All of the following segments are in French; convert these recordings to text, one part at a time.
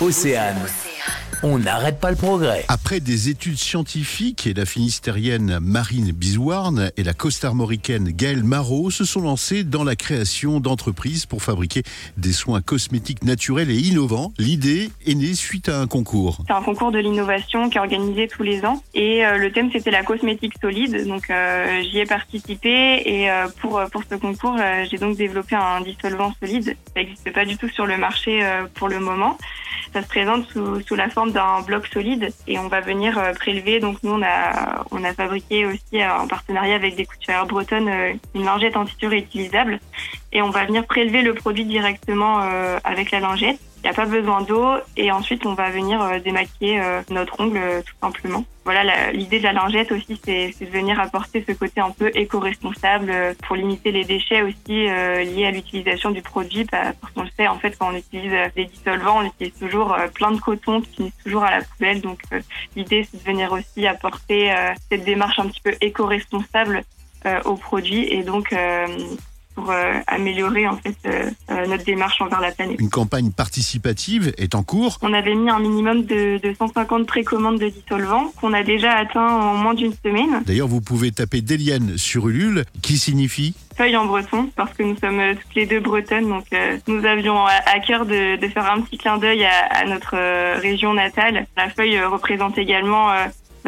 Océane. On n'arrête pas le progrès. Après des études scientifiques, et la finistérienne Marine Bizouarne et la costarmoricaine Gaëlle Marot se sont lancées dans la création d'entreprises pour fabriquer des soins cosmétiques naturels et innovants. L'idée est née suite à un concours. C'est un concours de l'innovation qui est organisé tous les ans et euh, le thème c'était la cosmétique solide. Donc euh, j'y ai participé et euh, pour pour ce concours j'ai donc développé un dissolvant solide. Ça n'existe pas du tout sur le marché euh, pour le moment. Ça se présente sous, sous la forme d'un bloc solide et on va venir euh, prélever. Donc nous on a on a fabriqué aussi euh, en partenariat avec des couturières bretonnes euh, une lingette en tissu réutilisable et on va venir prélever le produit directement avec la lingette. Il n'y a pas besoin d'eau et ensuite on va venir euh, démaquiller euh, notre ongle euh, tout simplement. Voilà, l'idée de la lingette aussi, c'est de venir apporter ce côté un peu éco-responsable pour limiter les déchets aussi liés à l'utilisation du produit. Bah, Parce qu'on le sait, en fait, quand on utilise des dissolvants, on utilise toujours plein de coton qui finissent toujours à la poubelle. Donc l'idée, c'est de venir aussi apporter cette démarche un petit peu éco-responsable au produit et donc pour euh, améliorer en fait euh, euh, notre démarche envers la planète. Une campagne participative est en cours. On avait mis un minimum de, de 150 précommandes de dissolvants qu'on a déjà atteint en moins d'une semaine. D'ailleurs, vous pouvez taper Déliane sur Ulule, qui signifie? Feuille en breton, parce que nous sommes toutes les deux bretonnes, donc euh, nous avions à, cœur de, de faire un petit clin d'œil à, à notre euh, région natale. La feuille euh, représente également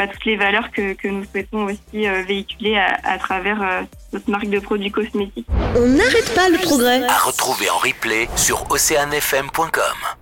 bah, toutes les valeurs que, que nous souhaitons aussi euh, véhiculer à, à travers euh, notre marque de produits cosmétiques. On n'arrête pas le progrès. À retrouver en replay sur oceanfm.com.